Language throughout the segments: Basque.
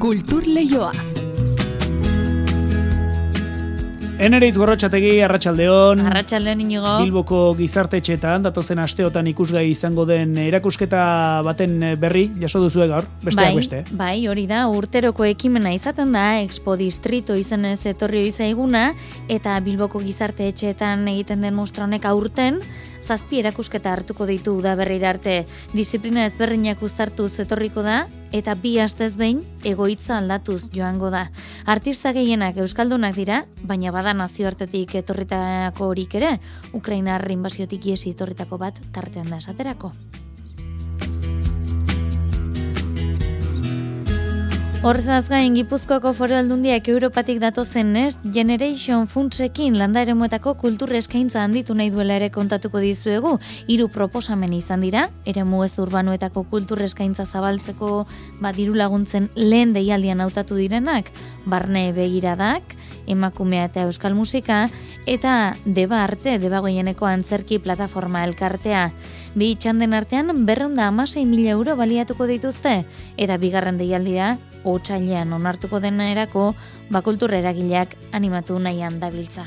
Kultur Leioa. Eneritz gorrotxategi, Arratxaldeon. Arratxaldeon inigo. Bilboko gizartetxetan, datozen asteotan ikusgai izango den erakusketa baten berri, jaso duzu gaur, besteak bai, beste. Bai, hori da, urteroko ekimena izaten da, Expo Distrito izenez etorri izaiguna, eta Bilboko gizartetxetan egiten den mostra honek aurten, zazpi erakusketa hartuko ditu da berri arte. Disiplina ezberdinak uztartuz etorriko da, eta bi astez behin egoitza aldatuz joango da. Artista gehienak euskaldunak dira, baina bada nazioartetik etorritako horik ere, Ukraina inbaziotik iesi etorritako bat tartean da esaterako. Horrezaz gain, Gipuzkoako foro aldundiak Europatik datozen Next Generation Funtsekin landa eremuetako kultur eskaintza handitu nahi duela ere kontatuko dizuegu. Hiru proposamen izan dira, ere ez urbanoetako kultur eskaintza zabaltzeko bat diru laguntzen lehen deialdian hautatu direnak, barne begiradak, emakumea eta euskal musika, eta deba arte, deba goieneko antzerki plataforma elkartea. Bi txanden artean berronda amasei mila euro baliatuko dituzte, eta bigarren deialdira otsailean onartuko dena erako bakultur eragileak animatu nahian dabiltza.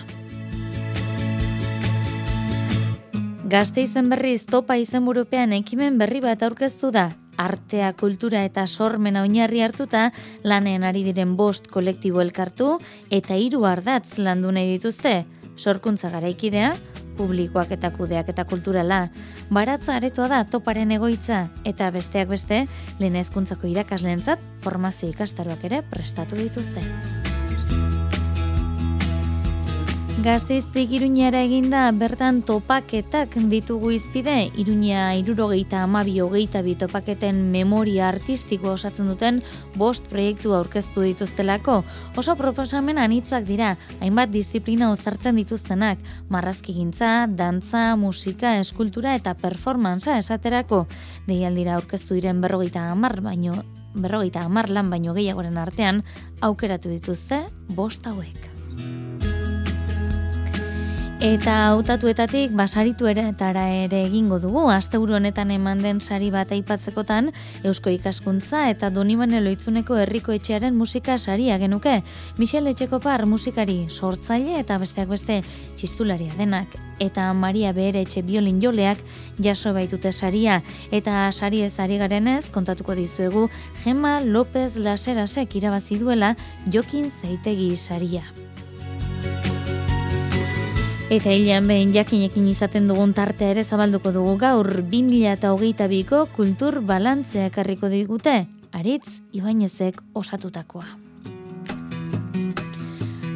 Gazte izen berriz topa izen burupean ekimen berri bat aurkeztu da. Artea, kultura eta sormena oinarri hartuta lanean ari diren bost kolektibo elkartu eta hiru ardatz landu nahi dituzte. Sorkuntza garaikidea, publikoak eta kudeak eta kulturala. Baratza aretoa da toparen egoitza eta besteak beste lehen ezkuntzako irakaslentzat formazio ikastaroak ere prestatu dituzte. Gazteiztik iruñara eginda bertan topaketak ditugu izpide, iruña irurogeita amabi hogeita bi topaketen memoria artistiko osatzen duten bost proiektu aurkeztu dituztelako. Oso proposamen anitzak dira, hainbat disiplina uztartzen dituztenak, marrazki gintza, dantza, musika, eskultura eta performantza esaterako. Deialdira aurkeztu diren berrogeita amar, baino berrogeita amar lan baino gehiagoren artean, aukeratu dituzte bost hauek. Eta hautatuetatik basaritu ere ere egingo dugu, asteburu honetan eman den sari bat aipatzekotan, Eusko ikaskuntza eta Donibane Loitzuneko herriko etxearen musika saria genuke. Michel Etxekopar musikari sortzaile eta besteak beste txistularia denak. Eta Maria Behere etxe biolin joleak jaso baitute saria. Eta sari ez ari garenez, kontatuko dizuegu, Gema López Laserasek irabazi duela jokin zeitegi saria. Eta hilean behin jakinekin izaten dugun tartea ere zabalduko dugu gaur 2008ko kultur balantzea karriko digute, aritz Ibainezek osatutakoa.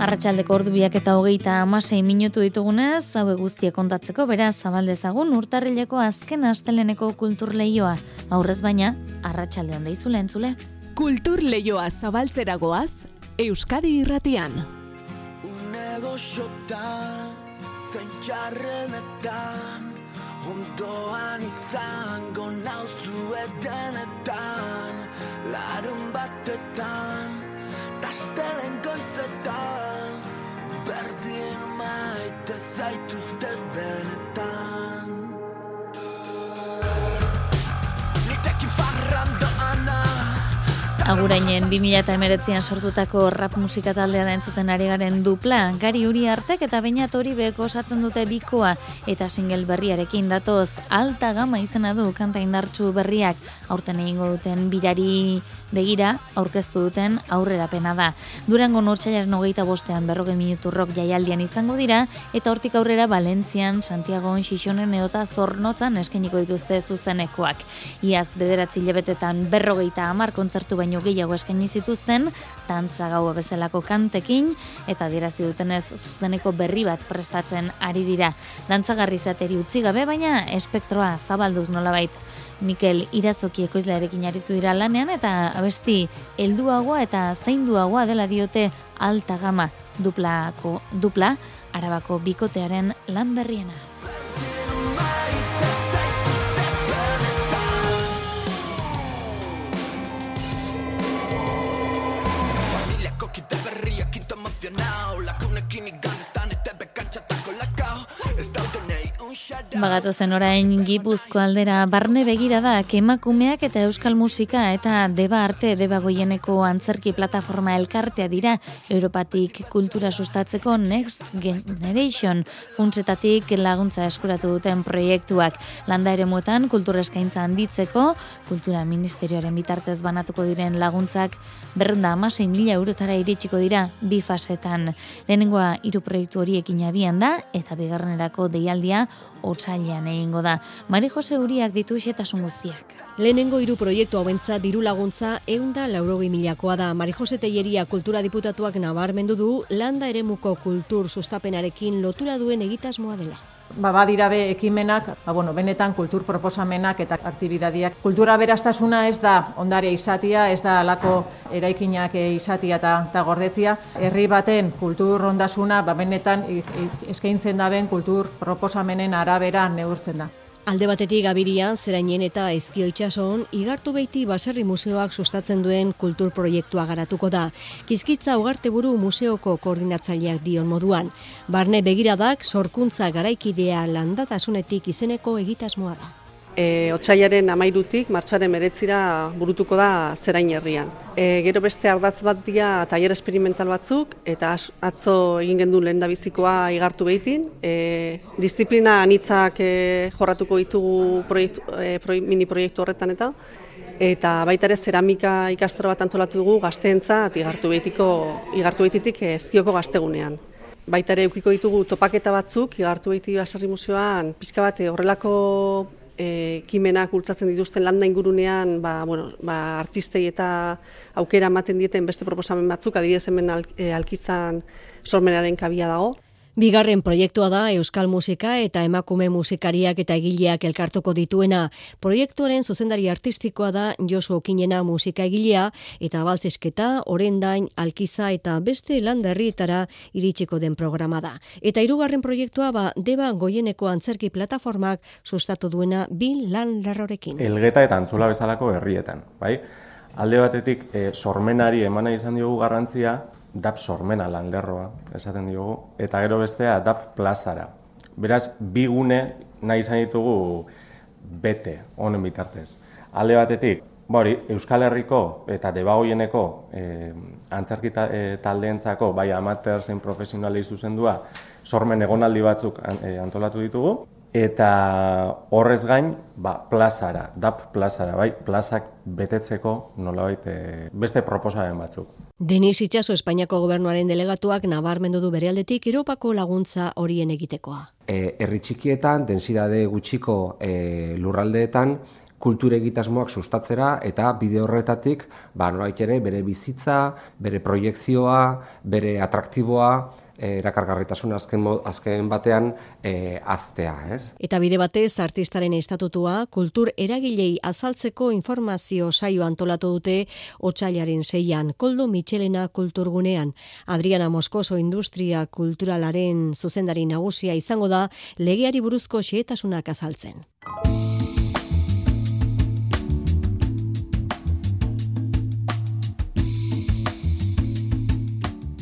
Arratxaldeko ordubiak eta hogeita amasei minutu ditugunez, hau guztia kontatzeko beraz zabaldezagun urtarrileko azken asteleneko kultur lehioa. Aurrez baina, arratsalde handa izule entzule. Kultur lehioa zabaltzeragoaz, Euskadi irratian. Unego txarrenetan Ondoan izango nauzu edenetan. Larun batetan Tastelen goizetan Berdin maite zaituzte Agurainen 2008an sortutako rap musika taldean entzuten ari garen dupla, gari uri artek eta bainat hori beko osatzen dute bikoa eta single berriarekin datoz alta gama izena du kanta indartsu berriak. Aurten egingo duten birari begira aurkeztu duten aurrerapena da. Durango nortxailaren hogeita bostean berroge minutu rock jaialdian izango dira eta hortik aurrera Valentzian, Santiago, Xixonen edota Zornotzan eskeniko dituzte zuzenekoak. Iaz bederatzi lebetetan berrogeita amar kontzertu baino gehiago eskaini zituzten, tantza gaua bezalako kantekin, eta dirazi dutenez zuzeneko berri bat prestatzen ari dira. Dantzagarri zateri utzi gabe, baina espektroa zabalduz nolabait. Mikel Irazoki ekoizlearekin aritu dira lanean, eta abesti helduagoa eta zeinduagoa dela diote alta gama duplako dupla, arabako bikotearen lan berriena. Bagatu zen orain gipuzko aldera barne begira da emakumeak eta euskal musika eta deba arte deba goieneko antzerki plataforma elkartea dira Europatik kultura sustatzeko Next Generation funtsetatik laguntza eskuratu duten proiektuak landa ere muetan kultura eskaintza handitzeko kultura ministerioaren bitartez banatuko diren laguntzak berrunda amasei mila eurotara iritsiko dira bi fasetan. Lehenengoa hiru proiektu horiekin abian da eta bigarrenerako deialdia otsailean egingo da. Mari Jose Uriak ditu xetasun guztiak. Lehenengo hiru proiektu hauentza diru laguntza eunda laurogi milakoa da. Mari Jose Teieria kultura diputatuak nabarmendu du landa eremuko kultur sustapenarekin lotura duen egitasmoa dela ba, badira be ekimenak, ba, bueno, benetan kultur proposamenak eta aktibidadiak. Kultura berastasuna ez da ondare izatia, ez da alako eraikinak izatia eta, eta gordetzia. Herri baten kultur ondasuna, ba, benetan eskaintzen daben kultur proposamenen arabera neurtzen da. Alde batetik gabirian, zerainen eta ezkio itxason, igartu beiti baserri museoak sustatzen duen kultur proiektua garatuko da. Kizkitza ugarte buru museoko koordinatzaileak dion moduan. Barne begiradak sorkuntza garaikidea landatasunetik izeneko egitasmoa da e, otxaiaren amairutik, martxaren meretzira burutuko da zerain herrian. E, gero beste ardatz bat dia taier esperimental batzuk, eta atzo egin gendu lehen bizikoa igartu behitin. E, disiplina anitzak e, jorratuko ditugu proiektu, e, mini proiektu horretan eta, eta baita ere zeramika ikastro bat antolatu dugu gazteentza igartu behitiko, igartu behitik ezkioko gaztegunean. Baita ere eukiko ditugu topaketa batzuk, igartu behiti baserri museoan, pixka bat horrelako ekimenak bultzatzen dituzten landa ingurunean, ba, bueno, ba, artistei eta aukera ematen dieten beste proposamen batzuk, adibidez hemen al, e, alkizan sormenaren kabia dago. Bigarren proiektua da Euskal Musika eta emakume musikariak eta egileak elkartuko dituena. Proiektuaren zuzendari artistikoa da Josu Okinena musika egilea eta baltzesketa, orendain, alkiza eta beste landerrietara iritsiko den programa da. Eta hirugarren proiektua ba deba goieneko antzerki plataformak sustatu duena bin lan larrorekin. Elgeta eta antzula bezalako herrietan, bai? Alde batetik, e, sormenari emana izan diogu garrantzia, DAP sormena lan lerroa, esaten diogu, eta gero bestea DAP plazara. Beraz, bi gune nahi izan ditugu bete honen bitartez. Alde batetik, bori, Euskal Herriko eta debagoieneko e, antzerki e, taldeentzako, bai amateur zein profesionali zuzendua, sormen egonaldi batzuk e, antolatu ditugu, eta horrez gain, ba, plazara, DAP plazara, bai, plazak betetzeko nolabait e, beste proposaren batzuk. Denis Itxaso Espainiako gobernuaren delegatuak nabarmendu du berealdetik Europako laguntza horien egitekoa. E, herri txikietan, densidade gutxiko e, lurraldeetan, kultur egitasmoak sustatzera eta bide horretatik ba, ere bere bizitza, bere proiektzioa, bere atraktiboa, Eh, erakargarritasun azken, azken batean e, aztea, ez? Eta bide batez artistaren estatutua kultur eragilei azaltzeko informazio saio antolatu dute otsailaren zeian Koldo Michelena kulturgunean. Adriana Moskoso Industria Kulturalaren zuzendari nagusia izango da legeari buruzko xehetasunak azaltzen.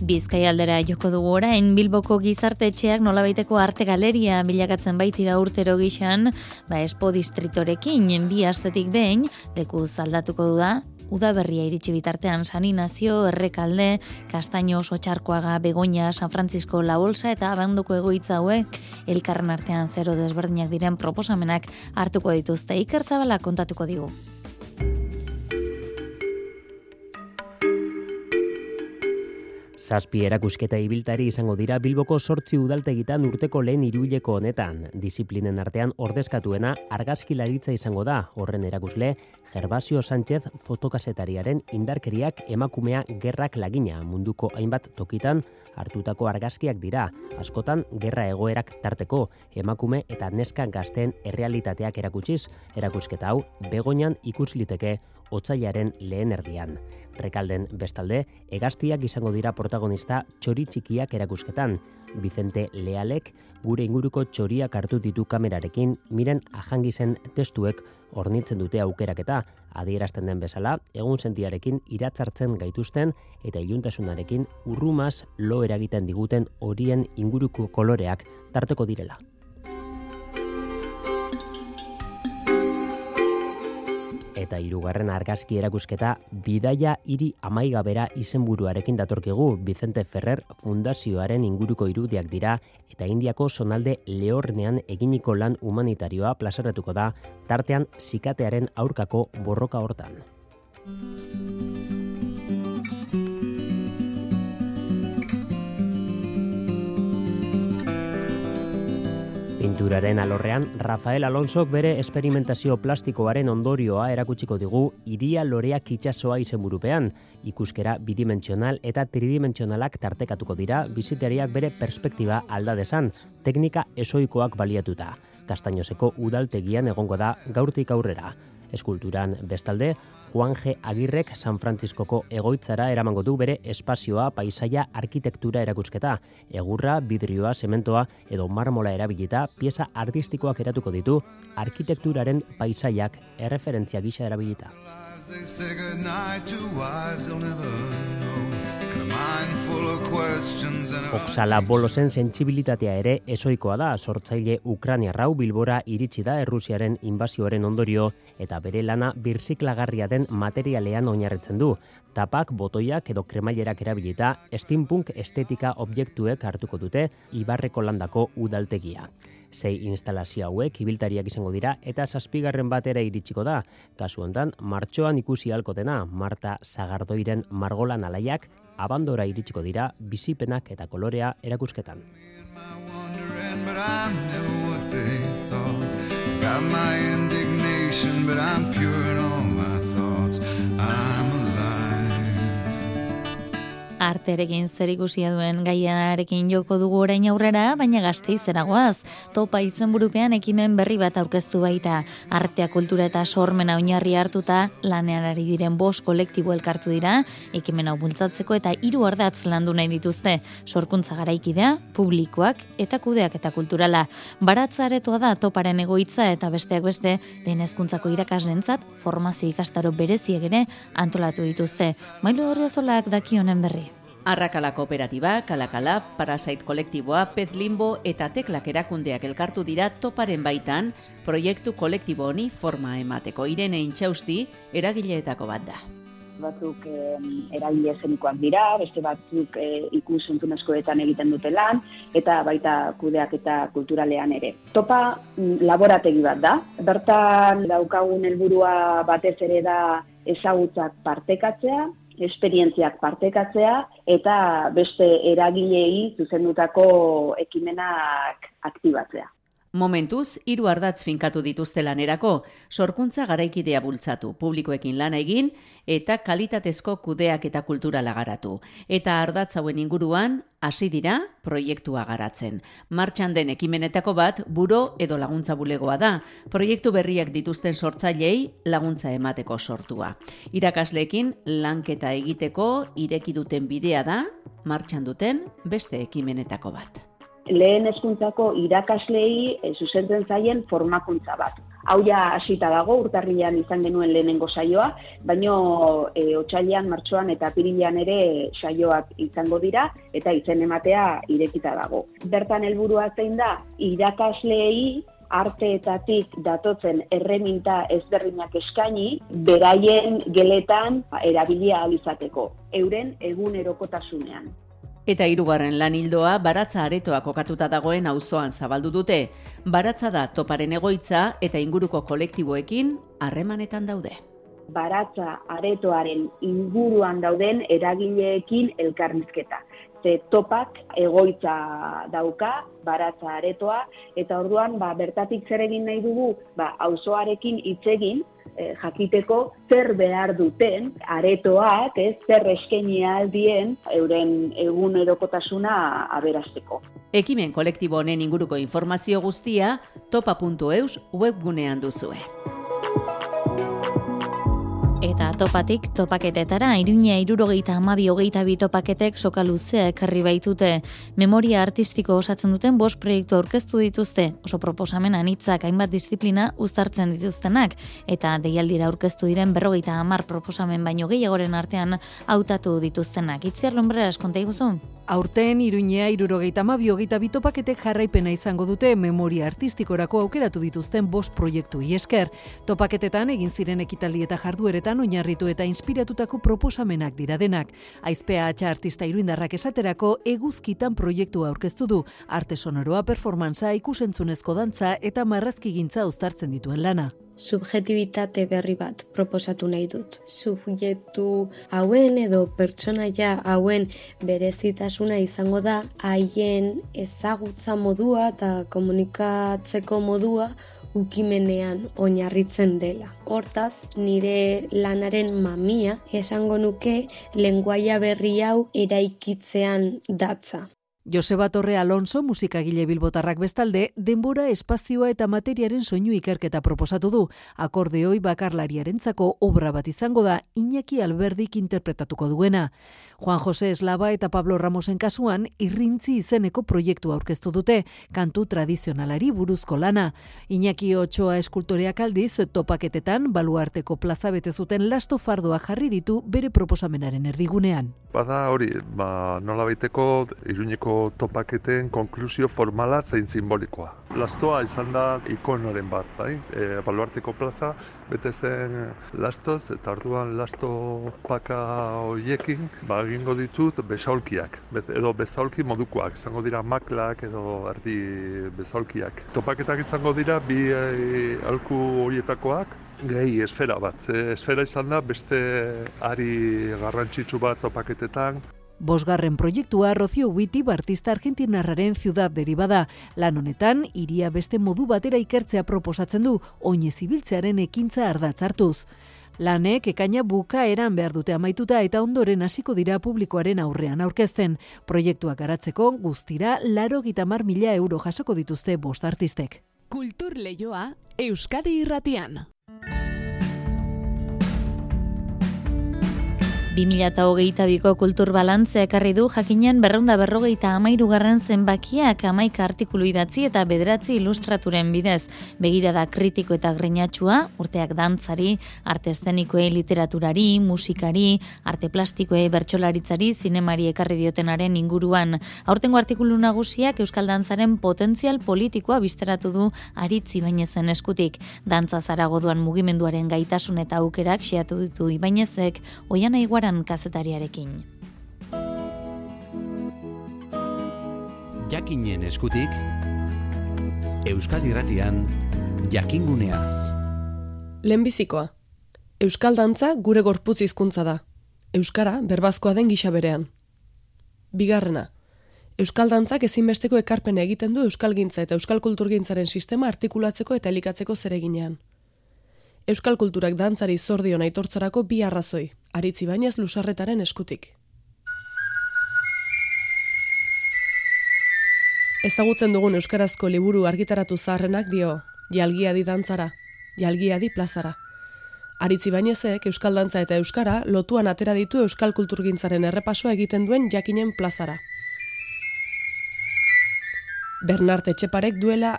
Bizkai aldera joko dugu orain Bilboko gizarte etxeak nolabaiteko arte galeria bilakatzen baitira urtero gixan, ba espo distritorekin bi astetik behin leku zaldatuko du da. Uda berria iritsi bitartean San Inazio, Errekalde, Kastaino, Sotxarkoaga, Begoña, San Francisco, La Bolsa eta Abandoko egoitza hauek elkarren artean zero desberdinak diren proposamenak hartuko dituzte Iker Zabala kontatuko digu. Zazpi erakusketa ibiltari izango dira Bilboko sortzi udaltegitan urteko lehen iruileko honetan. Disiplinen artean ordezkatuena argazkilaritza izango da. Horren erakusle, Gervasio Sánchez fotokasetariaren indarkeriak emakumea gerrak lagina munduko hainbat tokitan hartutako argazkiak dira. Askotan, gerra egoerak tarteko emakume eta neska gazten errealitateak erakutsiz, erakusketa hau begoinan ikus liteke otzailaren lehen erdian. Rekalden bestalde, egaztiak izango dira protagonista txori txikiak erakusketan. Vicente Lealek gure inguruko txoriak hartu ditu kamerarekin, miren ahangizen testuek ornitzen dute aukeraketa, adierazten den bezala, egun sentiarekin iratzartzen gaituzten eta iluntasunarekin urrumaz lo eragiten diguten horien inguruko koloreak tarteko direla. Eta hirugarren argazki erakusketa Bidaia hiri amaigabera izenburuarekin datorkigu Vicente Ferrer Fundazioaren inguruko irudiak dira eta Indiako sonalde lehornean eginiko lan humanitarioa plazaratuko da tartean zikatearen aurkako borroka hortan. Pinturaren alorrean, Rafael Alonsok bere esperimentazio plastikoaren ondorioa erakutsiko digu iria loreak itsasoa izenburupean, ikuskera bidimentsional eta tridimentsionalak tartekatuko dira bizitariak bere perspektiba alda desan, teknika esoikoak baliatuta. Kastainozeko udaltegian egongo da gaurtik aurrera. Eskulturan bestalde, Juan G. Agirrek San Frantziskoko egoitzara eramango du bere espazioa, paisaia, arkitektura erakusketa. Egurra, vidrioa, sementoa edo marmola erabilita pieza artistikoak eratuko ditu arkitekturaren paisaiak erreferentzia gisa erabilita. Oksala bolosen sentsibilitatea ere esoikoa da sortzaile Ukraniarrau Bilbora iritsi da Errusiaren inbazioaren ondorio eta bere lana birziklagarria den materialean oinarritzen du. Tapak, botoiak edo kremailerak erabilita steampunk estetika objektuek hartuko dute Ibarreko landako udaltegia. Sei instalazio hauek ibiltariak izango dira eta zazpigarren batera iritsiko da. Kasu hontan, martxoan ikusi halkotena Marta Sagardoiren margolan alaiak abandora iritsiko dira bizipenak eta kolorea erakusketan. but I'm pure Arterekin zer ikusia duen gaiarekin joko dugu orain aurrera, baina gazteizera goaz. Topa izenburupean ekimen berri bat aurkeztu baita. Artea kultura eta sormena oinarri hartuta, lanean ari diren bost kolektibo elkartu dira, ekimen hau bultzatzeko eta hiru ardatz landu nahi dituzte. Sorkuntza garaikidea, publikoak eta kudeak eta kulturala. Baratza aretoa da toparen egoitza eta besteak beste, lehen hezkuntzako formazio ikastaro bereziek ere antolatu dituzte. Mailu Orriozolak daki honen berri. Arrakala kooperatiba, kalakala, parasait kolektiboa, pez limbo eta teklak erakundeak elkartu dira toparen baitan proiektu kolektibo honi forma emateko. Irene Intxausti eragileetako bat da. batzuk eh, eragile zenikoak dira, beste batzuk eh, ikus entzunezkoetan egiten dute lan, eta baita kudeak eta kulturalean ere. Topa mm, laborategi bat da, bertan daukagun helburua batez ere da ezagutzak partekatzea, esperientziak partekatzea eta beste eragileei zuzendutako ekimenak aktibatzea. Momentuz, hiru ardatz finkatu dituzte lanerako, sorkuntza garaikidea bultzatu, publikoekin lana egin eta kalitatezko kudeak eta kulturala garatu. Eta ardatz hauen inguruan, hasi dira proiektua garatzen. Martxan den ekimenetako bat, buro edo laguntza bulegoa da. Proiektu berriak dituzten sortzailei laguntza emateko sortua. Irakasleekin lanketa egiteko ireki duten bidea da, martxan duten beste ekimenetako bat lehen hezkuntzako irakaslei e, zuzentzen zaien formakuntza bat. Hau ja hasita dago, urtarrilean izan genuen lehenengo saioa, baino e, otsailean, martxoan eta apirilean ere saioak izango dira eta izen ematea irekita dago. Bertan helburua zein da irakasleei arteetatik datotzen erreminta ezberdinak eskaini, beraien geletan erabilia alizateko, euren egunerokotasunean. Eta hirugarren lan hildoa baratza aretoa kokatuta dagoen auzoan zabaldu dute. Baratza da toparen egoitza eta inguruko kolektiboekin harremanetan daude. Baratza aretoaren inguruan dauden eragileekin elkarrizketa. Ze topak egoitza dauka, baratza aretoa, eta orduan ba, bertatik zer egin nahi dugu, ba, auzoarekin hitz egin, eh, jakiteko zer behar duten aretoak, ez, zer eskaini aldien euren egunerokotasuna aberasteko. Ekimen kolektibo honen inguruko informazio guztia topa.eus webgunean duzue. Topatik topaketetara, iruña irurogeita amabi hogeita bi topaketek soka luzea ekarri baitute. Memoria artistiko osatzen duten bost proiektu aurkeztu dituzte, oso proposamen anitzak hainbat disiplina uztartzen dituztenak, eta deialdira aurkeztu diren berrogeita hamar proposamen baino gehiagoren artean hautatu dituztenak. Itziar lombreras konta iguzu? Aurten, Iruñea, irurogeita mabi hogeita bitopaketek jarraipena izango dute memoria artistikorako aukeratu dituzten bost proiektu esker. Topaketetan egin ziren ekitaldi eta jardueretan oinarritu eta inspiratutako proposamenak dira denak. Aizpea atxa artista iruindarrak esaterako eguzkitan proiektua aurkeztu du, arte sonoroa performantza ikusentzunezko dantza eta marrazkigintza uztartzen dituen lana subjetibitate berri bat proposatu nahi dut. Subjektu hauen edo pertsonaia hauen berezitasuna izango da haien ezagutza modua eta komunikatzeko modua ukimenean oinarritzen dela. Hortaz, nire lanaren mamia esango nuke lenguaia berri hau eraikitzean datza. Joseba Torre Alonso musikagile bilbotarrak bestalde, denbora, espazioa eta materiaren soinu ikerketa proposatu du. Akordeoi bakarlariarentzako obra bat izango da Iñaki Alberdik interpretatuko duena. Juan Jose Eslaba eta Pablo Ramosen kasuan irrintzi izeneko proiektu aurkeztu dute, kantu tradizionalari buruzko lana. Iñaki Otsoa eskultoreak aldiz topaketetan baluarteko plaza bete zuten lasto fardoa jarri ditu bere proposamenaren erdigunean. Bada hori, ba, nola baiteko iruñeko topaketen konklusio formala zein simbolikoa. Lastoa izan da ikonoren bat, bai? E, baluarteko plaza, bete zen lastoz, eta orduan lasto paka hoiekin, ba, egingo ditut besaulkiak, edo besaulki modukoak, izango dira maklak edo erdi besaulkiak. Topaketak izango dira bi e, alku horietakoak, gehi esfera bat. esfera izan da beste ari garrantzitsu bat topaketetan, Bosgarren proiektua Rocio Witty artista argentinarraren ciudad deribada. Lan honetan, iria beste modu batera ikertzea proposatzen du, oine zibiltzearen ekintza ardatzartuz. Lanek ekaina buka eran behar dute amaituta eta ondoren hasiko dira publikoaren aurrean aurkezten. Proiektuak garatzeko guztira laro gitamar mila euro jasoko dituzte bost artistek. Kultur lehioa, Euskadi irratian. 2008ko kultur balantzea ekarri du jakinean berreunda berrogeita amairu garren zenbakiak amaika artikulu idatzi eta bederatzi ilustraturen bidez. Begirada kritiko eta greinatxua, urteak dantzari, arte estenikoei literaturari, musikari, arte plastikoei bertsolaritzari, zinemari ekarri diotenaren inguruan. Aurtengo artikulu nagusiak Euskal Dantzaren potentzial politikoa bizteratu du aritzi bainezen eskutik. Dantza zaragoduan mugimenduaren gaitasun eta aukerak xeatu ditu ibainezek, oian aiguara Aran kazetariarekin. Jakinen eskutik, Euskal Irratian, Jakingunea. Lehenbizikoa, Euskal Dantza gure gorputz hizkuntza da. Euskara berbazkoa den gisa berean. Bigarrena, Euskal Dantzak ezinbesteko ekarpen egiten du Euskal Gintza eta Euskal Kulturgintzaren sistema artikulatzeko eta elikatzeko zereginean. Euskal Kulturak dantzari zordion aitortzarako bi arrazoi, aritzi bainez lusarretaren eskutik. Ezagutzen dugun euskarazko liburu argitaratu zaharrenak dio, jalgia di dantzara, jalgia di plazara. Aritzi bainezek Euskal Dantza eta Euskara lotuan atera ditu Euskal Kulturgintzaren errepasoa egiten duen jakinen plazara. Bernarte Etxeparek duela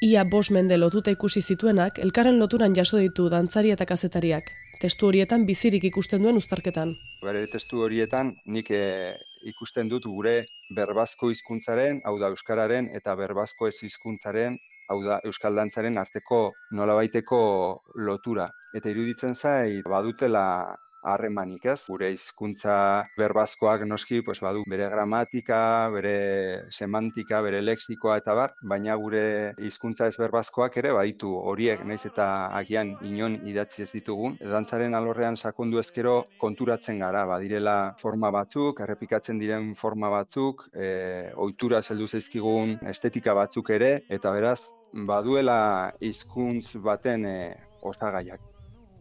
ia bos mende lotuta ikusi zituenak, elkarren loturan jaso ditu dantzari eta kazetariak, testu horietan bizirik ikusten duen uztarketan. Bere testu horietan nik e, ikusten dut gure berbazko hizkuntzaren, hau da euskararen eta berbazko ez hizkuntzaren, hau da euskal dantzaren arteko nolabaiteko lotura. Eta iruditzen zai badutela harremanik, ez? Gure hizkuntza berbazkoak noski, pues badu bere gramatika, bere semantika, bere lexikoa eta bar, baina gure hizkuntza ez berbazkoak ere baitu horiek, naiz eta agian inon idatzi ez ditugun. Dantzaren alorrean sakondu ezkero konturatzen gara, badirela forma batzuk, errepikatzen diren forma batzuk, e, ohitura heldu zaizkigun estetika batzuk ere eta beraz baduela hizkuntz baten e, osagaiak.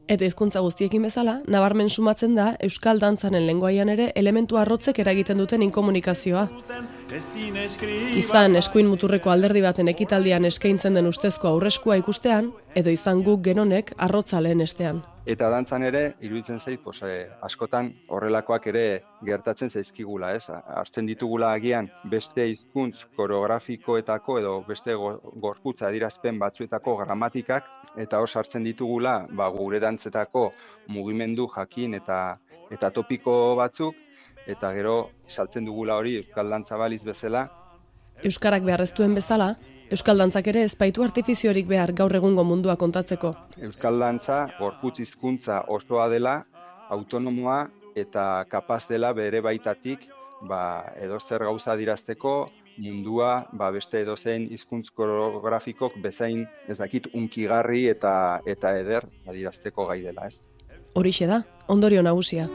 Eta hizkuntza guztiekin bezala, nabarmen sumatzen da Euskal Dantzaren lenguaian ere elementu arrotzek eragiten duten inkomunikazioa. Izan eskuin muturreko alderdi baten ekitaldian eskaintzen den ustezko aurreskua ikustean, edo izan guk genonek arrotza lehen estean. Eta dantzan ere, iruditzen zait, pos, eh, askotan horrelakoak ere gertatzen zaizkigula, ez? Azten ditugula agian beste hizkuntz koreografikoetako edo beste gorputza adirazpen batzuetako gramatikak, eta hor sartzen ditugula ba, gure dantzetako mugimendu jakin eta eta topiko batzuk, eta gero saltzen dugula hori Euskal Dantza baliz bezala, Euskarak beharreztuen bezala, Euskal Dantzak ere ezpaitu artifiziorik behar gaur egungo mundua kontatzeko. Euskal Dantza gorputz hizkuntza osoa dela, autonomoa eta kapaz dela bere baitatik ba, edozer gauza dirazteko, mundua ba, beste edozein hizkuntz koreografikok bezain ez dakit unkigarri eta eta eder adirazteko gai dela, ez? Horixe da, ondorio nagusia.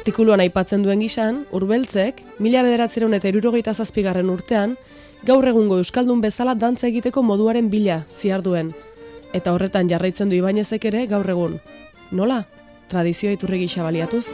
Artikuluan aipatzen duen gisan, urbeltzek, mila bederatzeron eta irurogeita zazpigarren urtean, gaur egungo Euskaldun bezala dantza egiteko moduaren bila ziar duen. Eta horretan jarraitzen du Ibainezek ere gaur egun. Nola? Tradizioa iturri gisa baliatuz.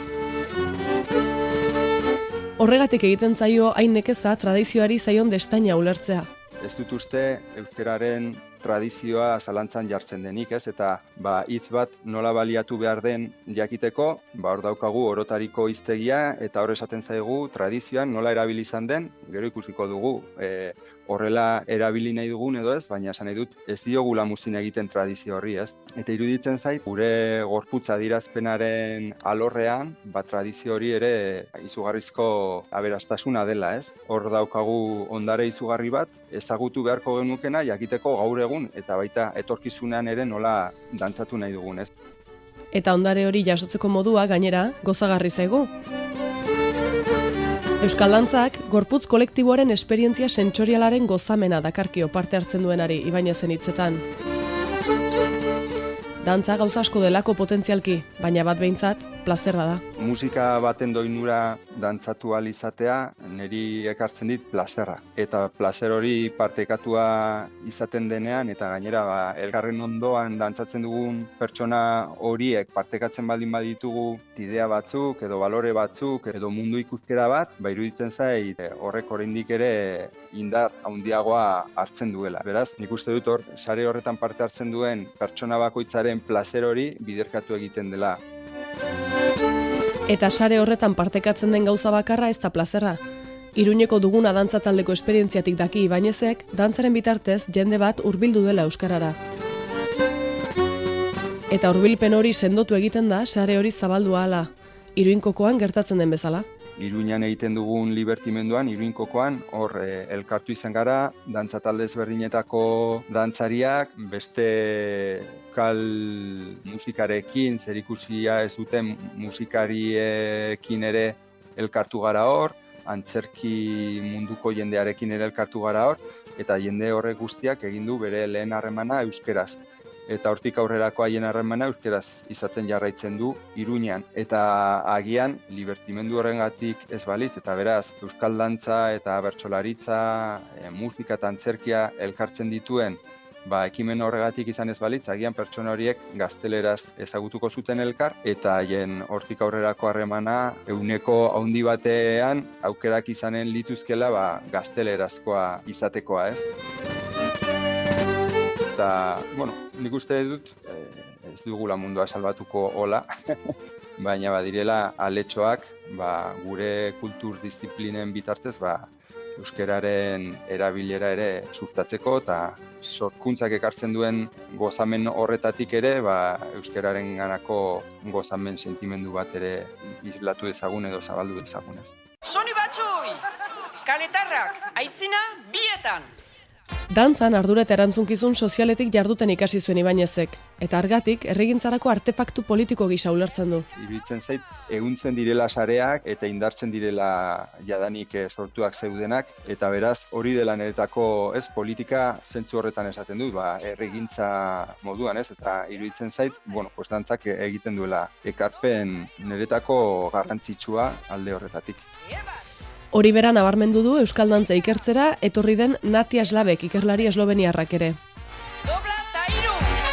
Horregatik egiten zaio hain nekeza tradizioari zaion destaina ulertzea. Ez dut uste euskararen tradizioa zalantzan jartzen denik, ez? Eta ba hitz bat nola baliatu behar den jakiteko, ba hor daukagu orotariko hiztegia eta hor esaten zaigu tradizioan nola erabili izan den, gero ikusiko dugu. E, horrela erabili nahi dugun edo ez, baina esan nahi dut ez diogula muzin egiten tradizio horri, ez? Eta iruditzen zait, gure gorputza dirazpenaren alorrean, ba tradizio hori ere izugarrizko aberastasuna dela, ez? Hor daukagu ondare izugarri bat, ezagutu beharko genukena jakiteko gaur egun eta baita etorkizunean ere nola dantzatu nahi dugun, ez? Eta ondare hori jasotzeko modua gainera gozagarri zaigu. Euskal Dantzak, gorputz kolektiboaren esperientzia sentsorialaren gozamena dakarkio parte hartzen duenari Ibainezen hitzetan. Dantza gauza asko delako potentzialki, baina bat behintzat, plazerra da. Musika baten doinura dantzatu ahal izatea, niri ekartzen dit plazerra. Eta plazer hori partekatua izaten denean, eta gainera ba, elgarren ondoan dantzatzen dugun pertsona horiek partekatzen baldin baditugu idea batzuk, edo balore batzuk, edo mundu ikuskera bat, ba iruditzen zait eh, horrek oraindik ere indar handiagoa hartzen duela. Beraz, nik uste dut hor, sare horretan parte hartzen duen pertsona bakoitzaren plazer hori biderkatu egiten dela. Eta sare horretan partekatzen den gauza bakarra ez da plazerra. Iruñeko duguna dantza taldeko esperientziatik daki Ibainezek, dantzaren bitartez jende bat hurbildu dela euskarara. Eta hurbilpen hori sendotu egiten da sare hori zabaldu ahala. Iruinkokoan gertatzen den bezala. Iruñan egiten dugun libertimenduan, iruinkokoan, hor eh, elkartu izan gara, dantza talde ezberdinetako dantzariak, beste kal musikarekin, zerikusia ez duten musikariekin ere elkartu gara hor, antzerki munduko jendearekin ere elkartu gara hor, eta jende horrek guztiak egin du bere lehen harremana euskeraz. Eta hortik aurrerako haien harremana euskeraz izaten jarraitzen du Iruñean eta agian libertimendu horrengatik ez baliz eta beraz euskal dantza eta bertsolaritza, e, musika eta antzerkia elkartzen dituen ba, ekimen horregatik izan ez balitz, agian pertsona horiek gazteleraz ezagutuko zuten elkar, eta haien hortik aurrerako harremana euneko haundi batean aukerak izanen lituzkela ba, gaztelerazkoa izatekoa, ez? Eta, bueno, nik uste dut, eh, ez dugula mundua salbatuko hola, baina badirela aletxoak ba, gure kultur disiplinen bitartez ba, euskeraren erabilera ere sustatzeko eta sorkuntzak ekartzen duen gozamen horretatik ere ba, euskeraren ganako gozamen sentimendu bat ere islatu dezagun edo zabaldu dezagunez. Soni batxui! Kaletarrak, aitzina, bietan! Dantzan ardura eta erantzunkizun sozialetik jarduten ikasi zuen Ibainezek, eta argatik erregintzarako artefaktu politiko gisa ulertzen du. Iruditzen zait, eguntzen direla sareak eta indartzen direla jadanik eh, sortuak zeudenak, eta beraz hori dela niretako ez politika zentzu horretan esaten dut, ba, erregintza moduan ez, eta iruditzen zait, bueno, pues dantzak egiten duela ekarpen niretako garrantzitsua alde horretatik. Hori bera nabarmendu du Euskal Dantza ikertzera etorri den Natia Slabek ikerlari esloveniarrak ere.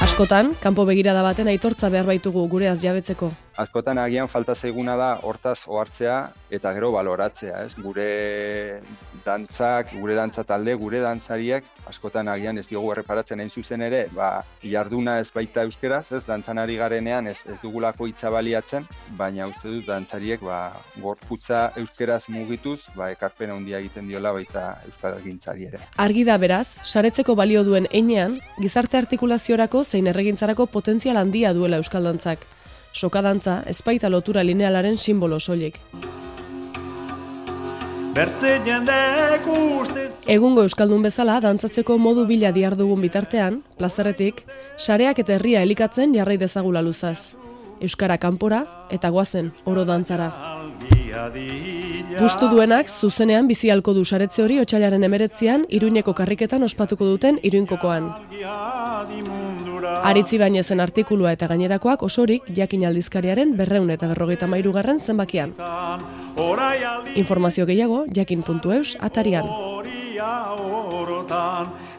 Askotan, kanpo begirada baten aitortza behar baitugu gure jabetzeko. Askotan agian falta zaiguna da hortaz ohartzea eta gero baloratzea, ez? Gure dantzak, gure dantza talde, gure dantzariak askotan agian ez diogu erreparatzen hain zuzen ere, ba, jarduna ez baita euskeraz, ez? Dantzan ari garenean ez, ez dugulako hitza baliatzen, baina uste dut dantzariek ba, gorputza euskeraz mugituz, ba, ekarpen handia egiten diola baita euskal gintzari ere. Argi da beraz, saretzeko balio duen einean, gizarte artikulaziorako zein erregintzarako potentzial handia duela euskal dantzak. Sokadantza ezpaita lotura linealaren simbolo soilik. Egungo euskaldun bezala dantzatzeko modu bila diardugun bitartean, plazerretik, sareak eta herria elikatzen jarrai dezagula luzaz. Euskara kanpora eta goazen oro dantzara. Gustu duenak zuzenean bizi halko du saretze hori otsailaren emeretzian Iruñeko karriketan ospatuko duten Iruinkokoan. Aritzi bainezen artikulua eta gainerakoak osorik jakin aldizkariaren berreun eta berrogeita mairugarren zenbakian. Informazio gehiago jakin.eus atarian.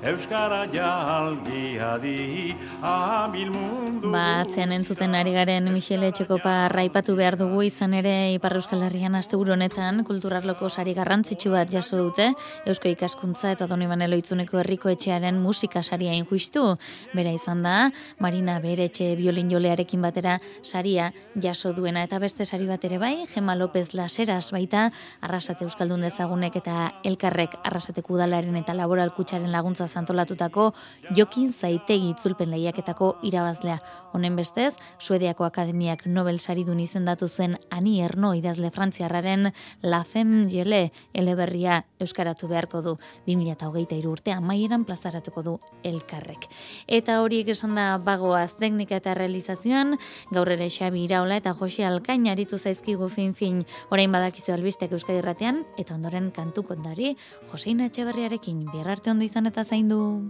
Euskara jalgia di abil mundu Ba, atzean entzuten ari garen Michele Etxekopa raipatu behar dugu izan ere Ipar Euskal Herrian asteburu honetan kulturarloko sari garrantzitsu bat jaso dute Eusko ikaskuntza eta Doni Banelo Itzuneko herriko etxearen musika saria injuistu. Bera izan da, Marina Beretxe biolin jolearekin batera saria jaso duena eta beste sari bat ere bai, Gema López Laseras baita Arrasate Euskaldun dezagunek eta Elkarrek Arrasateko udalaren eta laboral kutsaren laguntza zantolatutako Jokin Zaitegi itzulpen lehiaketako irabazlea. Honen bestez, Suediako Akademiak Nobel saridun izendatu zuen Ani Erno idazle frantziarraren La Femme Jele eleberria euskaratu beharko du 2023 urtean maieran plazaratuko du elkarrek. Eta horiek esan da bagoaz teknika eta realizazioan, gaur ere Xabi Iraola eta Jose Alkain aritu zaizkigu fin-fin orain badakizu albistek Euskadi eta ondoren kantu kontari Joseina Etxeberriarekin bihar arte ondo izan eta sendo.